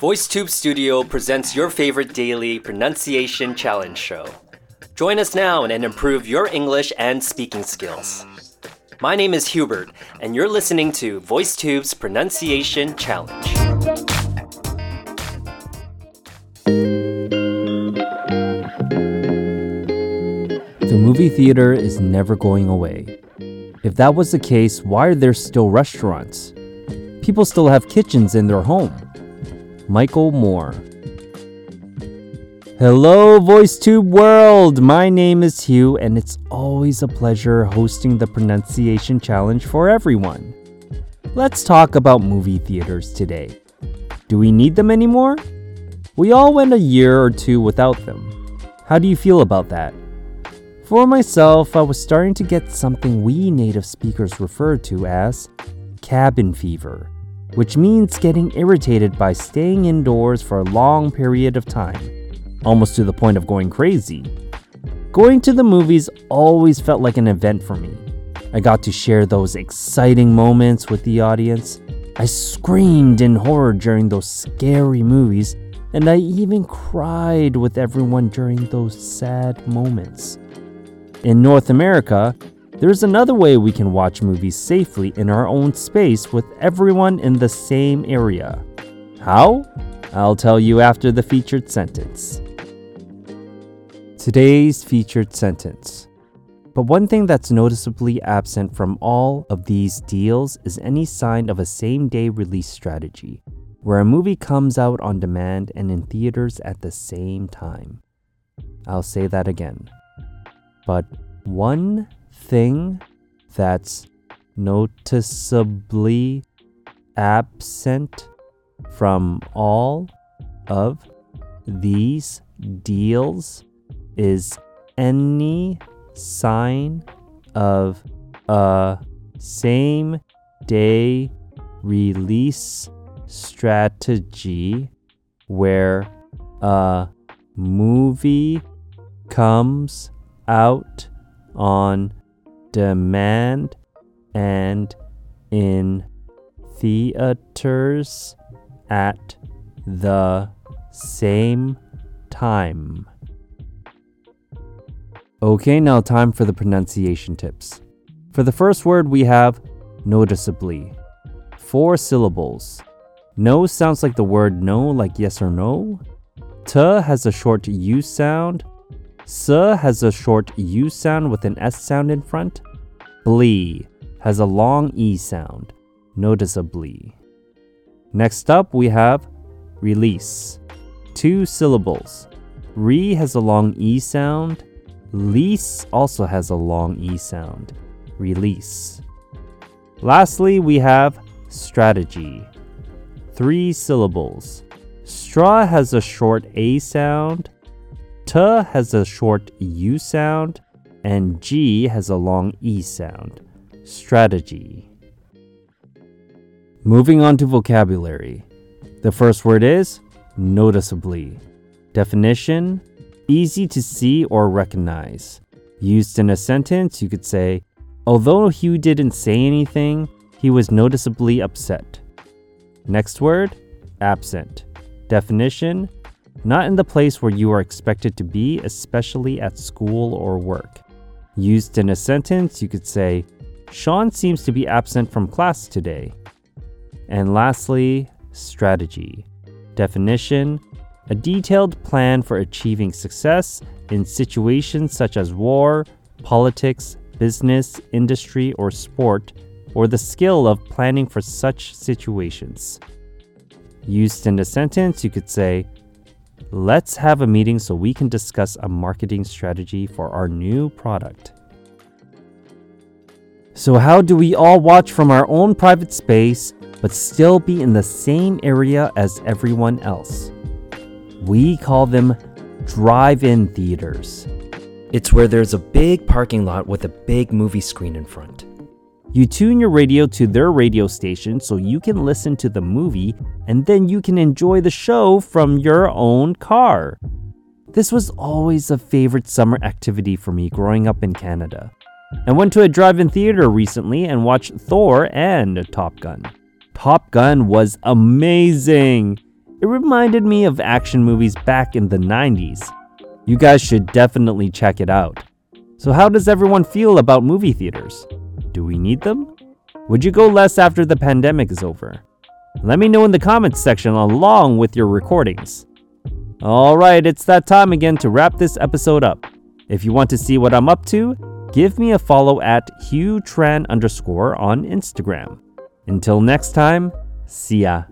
VoiceTube Studio presents your favorite daily pronunciation challenge show. Join us now and improve your English and speaking skills. My name is Hubert, and you're listening to VoiceTube's Pronunciation Challenge. The movie theater is never going away. If that was the case, why are there still restaurants? People still have kitchens in their home. Michael Moore. Hello, VoiceTube world! My name is Hugh, and it's always a pleasure hosting the pronunciation challenge for everyone. Let's talk about movie theaters today. Do we need them anymore? We all went a year or two without them. How do you feel about that? For myself, I was starting to get something we native speakers refer to as cabin fever which means getting irritated by staying indoors for a long period of time, almost to the point of going crazy. Going to the movies always felt like an event for me. I got to share those exciting moments with the audience. I screamed in horror during those scary movies, and I even cried with everyone during those sad moments. In North America, there's another way we can watch movies safely in our own space with everyone in the same area. How? I'll tell you after the featured sentence. Today's featured sentence. But one thing that's noticeably absent from all of these deals is any sign of a same day release strategy, where a movie comes out on demand and in theaters at the same time. I'll say that again. But one thing that's noticeably absent from all of these deals is any sign of a same day release strategy where a movie comes out on demand and in theaters at the same time. Okay, now time for the pronunciation tips. For the first word, we have noticeably. Four syllables. No sounds like the word no, like yes or no. T has a short U sound. S has a short U sound with an S sound in front. Blee has a long E sound, noticeably. Next up, we have release. Two syllables. Re has a long E sound. Lease also has a long E sound. Release. Lastly, we have strategy. Three syllables. Straw has a short A sound. T has a short U sound, and G has a long E sound. Strategy. Moving on to vocabulary. The first word is noticeably. Definition easy to see or recognize. Used in a sentence, you could say, Although Hugh didn't say anything, he was noticeably upset. Next word, absent. Definition not in the place where you are expected to be, especially at school or work. Used in a sentence, you could say, Sean seems to be absent from class today. And lastly, strategy. Definition a detailed plan for achieving success in situations such as war, politics, business, industry, or sport, or the skill of planning for such situations. Used in a sentence, you could say, Let's have a meeting so we can discuss a marketing strategy for our new product. So, how do we all watch from our own private space but still be in the same area as everyone else? We call them drive in theaters. It's where there's a big parking lot with a big movie screen in front. You tune your radio to their radio station so you can listen to the movie and then you can enjoy the show from your own car. This was always a favorite summer activity for me growing up in Canada. I went to a drive in theater recently and watched Thor and Top Gun. Top Gun was amazing! It reminded me of action movies back in the 90s. You guys should definitely check it out. So, how does everyone feel about movie theaters? Do we need them? Would you go less after the pandemic is over? Let me know in the comments section along with your recordings. Alright, it's that time again to wrap this episode up. If you want to see what I'm up to, give me a follow at HughTran underscore on Instagram. Until next time, see ya.